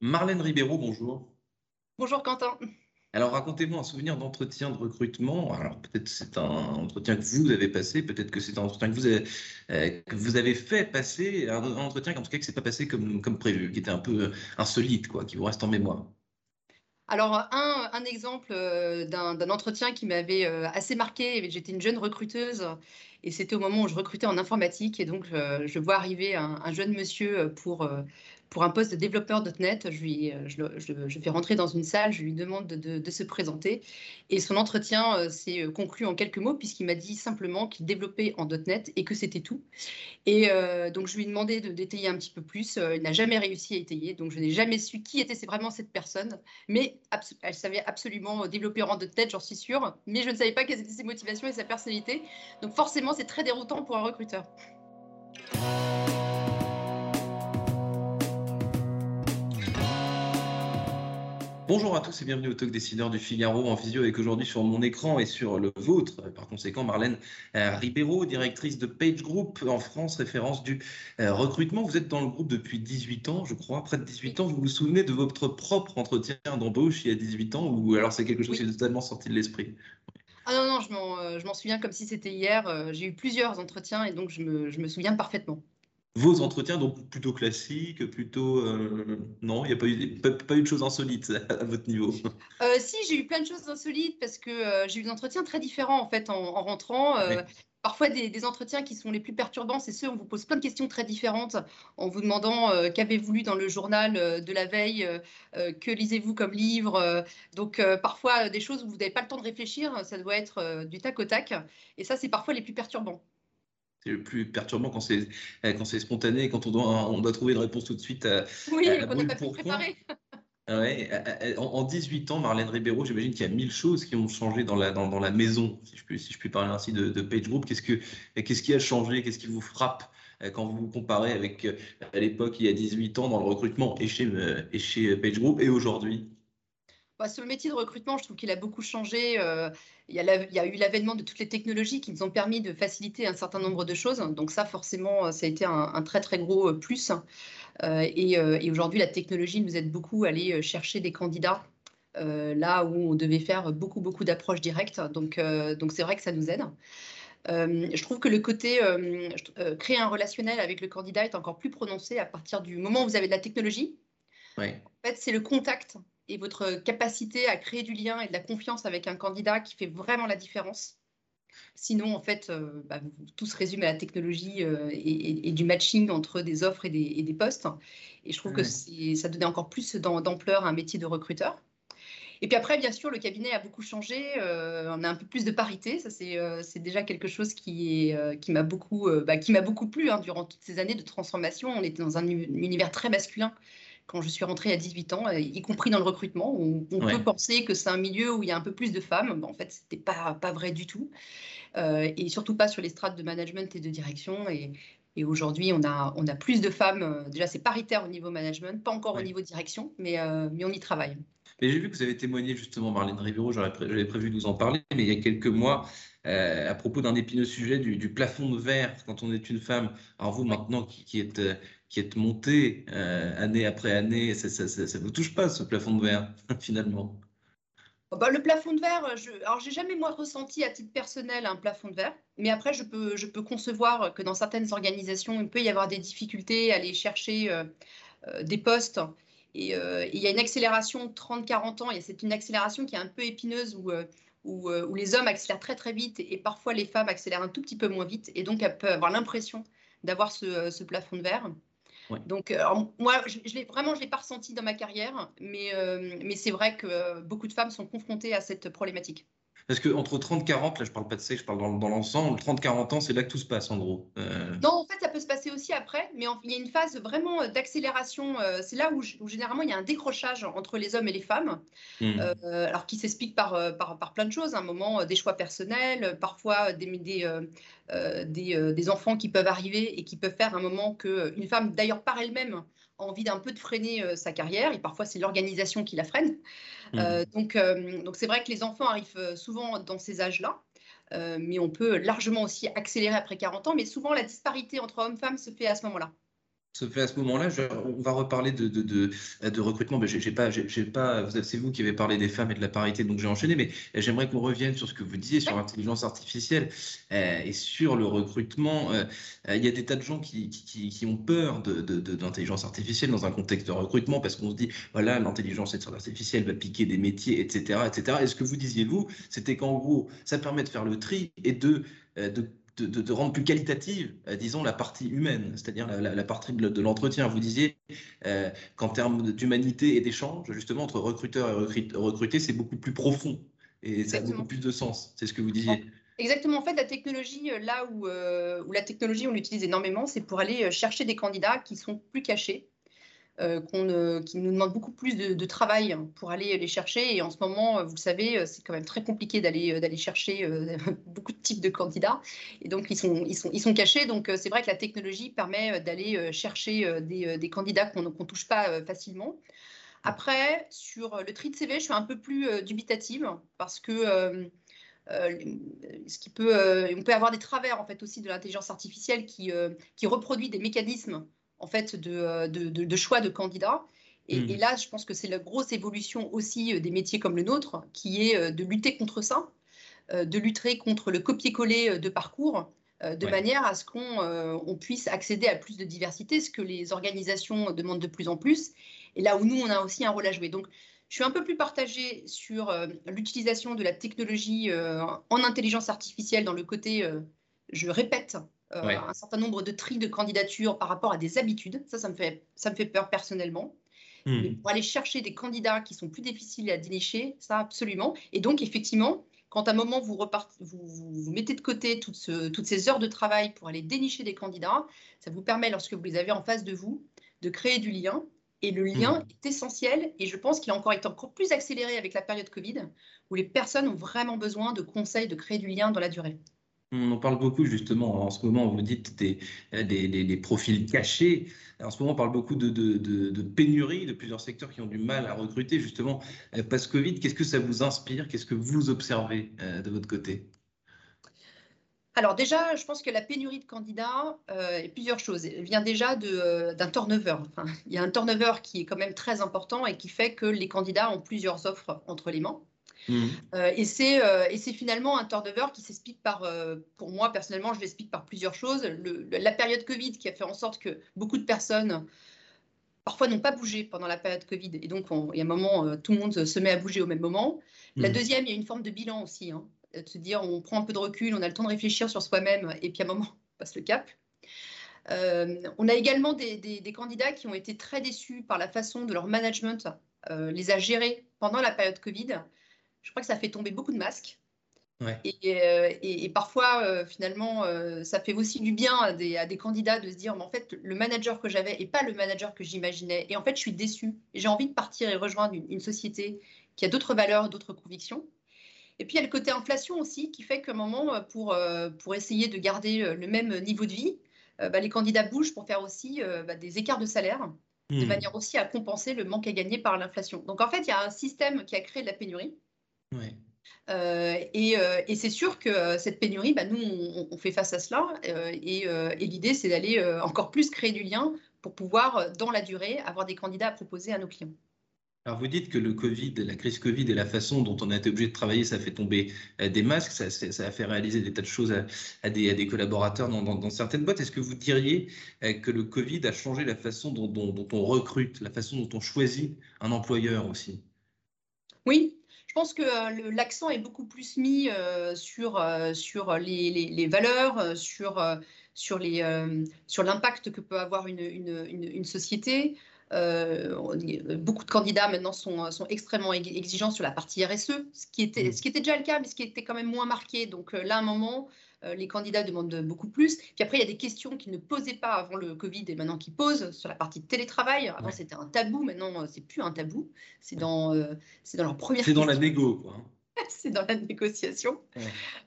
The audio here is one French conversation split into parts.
Marlène Ribeiro, bonjour. Bonjour Quentin. Alors racontez-moi un souvenir d'entretien de recrutement. Alors peut-être c'est un entretien que vous avez passé, peut-être que c'est un entretien que vous avez, euh, que vous avez fait passer, un, un entretien en tout cas que c'est pas passé comme, comme prévu, qui était un peu euh, insolite, quoi, qui vous reste en mémoire. Alors, un, un exemple euh, d'un d'un entretien qui m'avait euh, assez marqué, j'étais une jeune recruteuse et c'était au moment où je recrutais en informatique et donc euh, je vois arriver un, un jeune monsieur pour, pour un poste de développeur .NET. Je, lui, euh, je, je je fais rentrer dans une salle, je lui demande de, de- se présenter et son entretien euh, s'est euh, conclu en quelques mots puisqu'il m'a dit simplement qu'il développait en .NET et que c'était tout. Et donc, je lui ai demandé de d'étayer un petit peu plus. Il n'a jamais réussi à étayer, donc je n'ai jamais su qui était vraiment cette personne. Mais elle savait absolument développer en .NET, j'en suis sûre. Mais je ne savais pas quelles étaient ses motivations et sa personnalité. Donc forcément, c'est très déroutant pour un recruteur. Bonjour à tous et bienvenue au Talk Décideur du Figaro en visio avec aujourd'hui sur mon écran et sur le vôtre. Par conséquent, Marlène euh, Ribeiro, directrice de Page Group en France, référence du euh, recrutement. Vous êtes dans le groupe depuis 18 ans, je crois, près de 18 ans. Vous vous souvenez de votre propre entretien d'embauche il y a 18 ans ou alors c'est quelque chose Oui. qui est totalement sorti de l'esprit? Ah non, non, je m'en euh, souviens comme si c'était hier. J'ai eu plusieurs entretiens et donc je me, je me souviens parfaitement. Vos entretiens, donc plutôt classiques, plutôt... euh, non, il n'y a pas eu, pas, pas eu de choses insolites à, votre niveau. Euh, si, j'ai eu plein de choses insolites parce que euh, j'ai eu des entretiens très différents en fait en, en rentrant. Ouais. Parfois, des, des entretiens qui sont les plus perturbants, c'est ceux où on vous pose plein de questions très différentes en vous demandant qu'avez-vous lu dans le journal de la veille, que lisez-vous comme livre. donc, parfois, des choses où vous n'avez pas le temps de réfléchir, ça doit être du tac au tac. Et ça, c'est parfois les plus perturbants. C'est le plus perturbant quand c'est euh, quand c'est spontané, quand on doit, on doit trouver une réponse tout de suite. à- Oui, Euh, qu'on n'a pas pu préparer. Ah ouais, euh, euh, en, en 18 ans, Marlène Ribeiro, j'imagine qu'il y a mille choses qui ont changé dans la, dans, dans la maison, si je puis, si je puis parler ainsi de, de Page Group. Qu'est-ce que, qu'est-ce qui a changé? Qu'est-ce qui vous frappe quand vous vous comparez avec à l'époque, il y a 18 ans, dans le recrutement et chez, et chez Page Group et aujourd'hui? Bah, sur le métier de recrutement, je trouve qu'il a beaucoup changé. Euh, il, y a la- il y a eu l'avènement de toutes les technologies qui nous ont permis de faciliter un certain nombre de choses. Donc ça, forcément, euh, ça a été un, un très très gros euh, plus. Euh, et et aujourd'hui, la technologie nous aide beaucoup à aller chercher des candidats euh, là où on devait faire beaucoup beaucoup d'approches directes. Donc euh, donc c'est vrai que ça nous aide. Euh, je trouve que le côté créer un relationnel avec le candidat est encore plus prononcé à partir du moment où vous avez de la technologie. En fait, c'est le contact et votre capacité à créer du lien et de la confiance avec un candidat qui fait vraiment la différence. Sinon, en fait, euh, bah, tout se résume à la technologie euh, et, et- et du matching entre des offres et des, et des postes. Et je trouve que ça donnait encore plus d'am- d'ampleur à un métier de recruteur. Et puis après, bien sûr, le cabinet a beaucoup changé. euh, on a un peu plus de parité. Ça, c'est euh, déjà quelque chose qui, euh, qui m'a beaucoup, bah, beaucoup plu hein, durant toutes ces années de transformation. On était dans un uni- univers très masculin quand je suis rentrée à 18 ans, euh, y compris dans le recrutement. On, on Ouais. peut penser que c'est un milieu où il y a un peu plus de femmes. Bon, en fait, ce n'était pas, pas vrai du tout. Euh, et surtout pas sur les strates de management et de direction. Et, et aujourd'hui, on a, on a plus de femmes. euh, Déjà, c'est paritaire au niveau management, pas encore Ouais. au niveau direction, mais, euh, mais on y travaille. Mais j'ai vu que vous avez témoigné justement, Marlène pré- j'avais prévu de vous en parler, mais il y a quelques mois, euh, à propos d'un épineux sujet du, du plafond de verre quand on est une femme. Alors vous, maintenant, qui, qui êtes, qui êtes montée euh, année après année, ça ne vous touche pas, ce plafond de verre, finalement? Oh, bah, le plafond de verre, je... alors j'ai jamais moi ressenti à titre personnel un plafond de verre, mais après je peux, je peux concevoir que dans certaines organisations, il peut y avoir des difficultés à aller chercher euh, euh, des postes. Et il y a une accélération de 30-40 ans, et c'est une accélération qui est un peu épineuse où, où, les hommes accélèrent très très vite et, parfois les femmes accélèrent un tout petit peu moins vite, et donc elles peuvent avoir l'impression d'avoir ce plafond de verre. Ouais. Donc, euh, alors, moi, je, je l'ai vraiment, je l'ai pas ressenti dans ma carrière, mais, euh, mais c'est vrai que euh, beaucoup de femmes sont confrontées à cette problématique. Parce qu'entre 30 40, là je parle pas de sexe, je parle dans, dans l'ensemble, 30 40 ans, c'est là que tout se passe en gros. Euh, Non, peut se passer aussi après, mais il y a une phase vraiment d'accélération. c'est là où, généralement il y a un décrochage entre les hommes et les femmes, mmh. alors qui s'explique par, par, plein de choses. Un moment, des choix personnels, parfois des, des, des, enfants qui peuvent arriver et qui peuvent faire un moment qu'une femme, d'ailleurs par elle-même, a envie d'un peu de freiner sa carrière, et parfois c'est l'organisation qui la freine. Mmh. donc, donc c'est vrai que les enfants arrivent souvent dans ces âges-là. Euh, mais on peut largement aussi accélérer après 40 ans. Mais souvent, la disparité entre hommes-femmes se fait à ce moment-là à ce moment-là. On va reparler de, de, de, de recrutement. Ben, j'ai pas, j'ai pas, c'est vous qui avez parlé des femmes et de la parité, donc j'ai enchaîné, mais j'aimerais qu'on revienne sur ce que vous disiez sur l'intelligence artificielle euh, et sur le recrutement. Euh, il y a des tas de gens qui, qui, qui ont peur de, l'intelligence artificielle dans un contexte de recrutement parce qu'on se dit, voilà, l'intelligence artificielle va piquer des métiers, etc. etc. Et ce que vous disiez, vous, c'était qu'en gros, ça permet de faire le tri et de, euh, de de, rendre plus qualitative, euh, disons, la partie humaine, c'est-à-dire la, partie de, l'entretien. Vous disiez euh, qu'en termes d'humanité et d'échange, justement, entre recruteur et recruté, c'est beaucoup plus profond et ça a beaucoup plus de sens. C'est ce que vous disiez. Exactement. En fait, la technologie, euh, là où, où la technologie, on l'utilise énormément, c'est pour aller chercher des candidats qui sont plus cachés, euh, qui nous demande beaucoup plus de, travail pour aller les chercher. Et en ce moment, vous le savez, c'est quand même très compliqué d'aller d'aller chercher beaucoup de types de candidats. Et donc, ils sont, ils sont, ils sont cachés. Donc, c'est vrai que la technologie permet d'aller chercher des, des candidats qu'on ne touche pas facilement. Après, sur le tri de CV, je suis un peu plus dubitative parce que ce qui peut, on peut avoir des travers en fait aussi de l'intelligence artificielle qui, qui reproduit des mécanismes en fait euh, de, de, choix de candidats. Et, hmm. là, je pense que c'est la grosse évolution aussi euh, des métiers comme le nôtre, qui est euh, de lutter contre ça, de lutter contre le copier-coller de parcours, de manière à ce qu'on puisse accéder à plus de diversité, ce que les organisations demandent de plus en plus, et là où nous, on a aussi un rôle à jouer. Donc, je suis un peu plus partagée sur l'utilisation de la technologie en intelligence artificielle dans le côté, je répète, euh, un certain nombre de tris de candidatures par rapport à des habitudes. Ça, ça me fait, ça me fait peur personnellement. Hmm. Mais pour aller chercher des candidats qui sont plus difficiles à dénicher, ça absolument. Et donc, effectivement, quand à un moment vous, vous, vous, mettez de côté toutes, ce, toutes, ces heures de travail pour aller dénicher des candidats, ça vous permet, lorsque vous les avez en face de vous, de créer du lien. Et le lien hmm. est essentiel et je pense qu'il a encore été encore plus accéléré avec la période Covid, où les personnes ont vraiment besoin de conseils, de créer du lien dans la durée. On en parle beaucoup justement en ce moment, vous dites des, profils cachés. En ce moment, on parle beaucoup de, pénurie de plusieurs secteurs qui ont du mal à recruter justement euh, post-Covid. Qu'est-ce que ça vous inspire? Qu'est-ce que vous observez euh, de votre côté? Alors déjà, je pense que la pénurie de candidats, euh, plusieurs choses. Elle vient déjà d'un turnover. il y a un turnover qui est quand même très important et qui fait que les candidats ont plusieurs offres entre les mains. Mmh. Euh, euh, et c'est finalement un turnover qui s'explique par, euh, pour moi personnellement, je l'explique par plusieurs choses. la période Covid qui a fait en sorte que beaucoup de personnes parfois n'ont pas bougé pendant la période Covid. Et donc, il y a un moment, tout le monde se met à bouger au même moment. La mmh. deuxième, il y a une forme de bilan aussi. Hein, de se dire, on prend un peu de recul, on a le temps de réfléchir sur soi-même, et puis à un moment, on passe le cap. on a également des, des, candidats qui ont été très déçus par la façon de leur management les a gérés pendant la période Covid je crois que ça fait tomber beaucoup de masques. Euh, et, parfois, euh, finalement, euh, ça fait aussi du bien à des, candidats de se dire, mais en fait, le manager que j'avais n'est pas le manager que j'imaginais. Et en fait, je suis déçue. Et j'ai envie de partir et rejoindre une, société qui a d'autres valeurs, d'autres convictions. Et puis, il y a le côté inflation aussi, qui fait qu'à un moment, pour, pour essayer de garder le même niveau de vie, bah, les candidats bougent pour faire aussi bah, des écarts de salaire, de hmm. manière aussi à compenser le manque à gagner par l'inflation. Donc, en fait, il y a un système qui a créé de la pénurie euh, euh, et, c'est sûr que euh, cette pénurie, bah, nous, on, fait face à cela. et, l'idée, c'est d'aller encore plus créer du lien pour pouvoir, dans la durée, avoir des candidats à proposer à nos clients. Alors vous dites que le Covid, la crise Covid et la façon dont on a été obligé de travailler, ça fait tomber des masques, ça, ça a fait réaliser des tas de choses à, des, des, collaborateurs dans, certaines boîtes. Est-ce que vous diriez que le Covid a changé la façon dont, dont on recrute, la façon dont on choisit un employeur aussi? Oui, je pense que euh, l'accent est beaucoup plus mis euh, sur, euh, sur les, valeurs, sur, sur, sur l'impact que peut avoir une, une, société. beaucoup de candidats maintenant sont, sont, extrêmement exigeants sur la partie RSE, ce qui, était, mmh. ce qui était déjà le cas, mais ce qui était quand même moins marqué. Donc là, à un moment, les candidats demandent beaucoup plus. Puis après, il y a des questions qu'ils ne posaient pas avant le Covid et maintenant qu'ils posent sur la partie télétravail. Avant, c'était un tabou. Maintenant, c'est plus un tabou. C'est dans, c'est dans leur première. C'est dans la négo, quoi. Hein. c'est dans la négociation.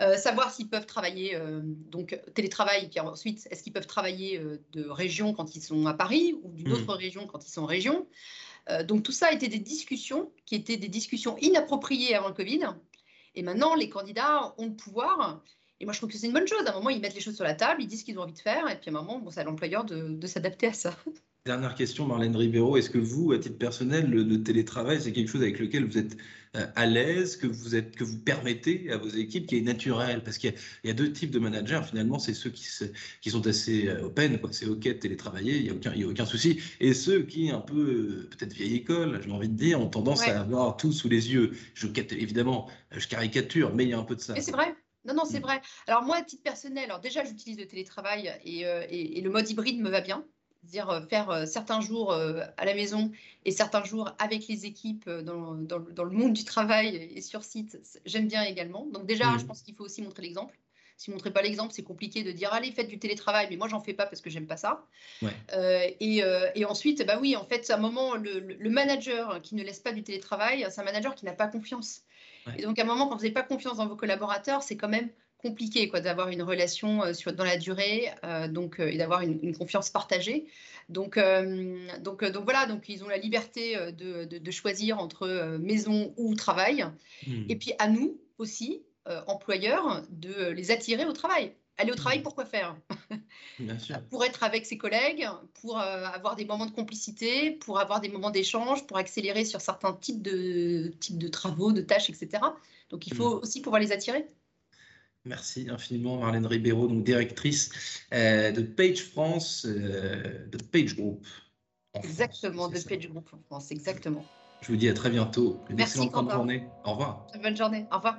Euh, savoir s'ils peuvent travailler, euh, donc télétravail, puis ensuite, est-ce qu'ils peuvent travailler euh, de région quand ils sont à Paris ou d'une hmm. autre région quand ils sont en région. donc tout ça a été des discussions qui étaient des discussions inappropriées avant le Covid. Et maintenant, les candidats ont le pouvoir. Et moi, je trouve que c'est une bonne chose. À un moment, ils mettent les choses sur la table, ils disent ce qu'ils ont envie de faire. Et puis à un moment, bon, c'est à l'employeur de, de s'adapter à ça. Dernière question, Marlène Ribeiro. Est-ce que vous, à titre personnel, le, télétravail, c'est quelque chose avec lequel vous êtes euh, à l'aise, que vous êtes, que vous permettez à vos équipes, qui est naturel? Parce qu'il y, a deux types de managers. Finalement, c'est ceux qui, qui, sont assez euh, open, c'est ok de télétravailler, il n'y a aucun, a aucun souci. Et ceux qui, un peu euh, peut-être vieille école, j'ai envie de dire, ont tendance à avoir tout sous les yeux. Je évidemment, je caricature, mais il y a un peu de ça. Mais c'est vrai. Non, non, c'est mm. vrai. Alors moi, à titre personnel, alors déjà, j'utilise le télétravail et, et, le mode hybride me va bien dire euh, faire euh, certains jours euh, à la maison et certains jours avec les équipes dans, dans, le monde du travail et sur site, j'aime bien également. Donc déjà, mmh. je pense qu'il faut aussi montrer l'exemple. Si vous ne montrez pas l'exemple, c'est compliqué de dire allez, faites du télétravail, mais moi, j'en fais pas parce que j'aime pas ça. et, et, ensuite, bah oui, en fait, à un moment, le, le, manager qui ne laisse pas du télétravail, c'est un manager qui n'a pas confiance. Et donc, à un moment, quand vous n'avez pas confiance dans vos collaborateurs, c'est quand même compliqué quoi d'avoir une relation euh, sur, dans la durée euh, donc euh, et d'avoir une, confiance partagée donc donc donc voilà donc ils ont la liberté de, de, choisir entre maison ou travail hmm. et puis à nous aussi employeurs de les attirer au travail aller au travail hmm. pour quoi faire pour être avec ses collègues pour avoir des moments de complicité pour avoir des moments d'échange pour accélérer sur certains types de types de travaux de tâches etc donc il faut hmm. aussi pouvoir les attirer Merci infiniment Marlène Ribeiro, donc directrice euh, de Page France, euh, de Page Group. exactement, de Page Group en France, exactement. Je vous dis à très bientôt. Une Merci, excellente journée. Au revoir. bonne journée. Au revoir.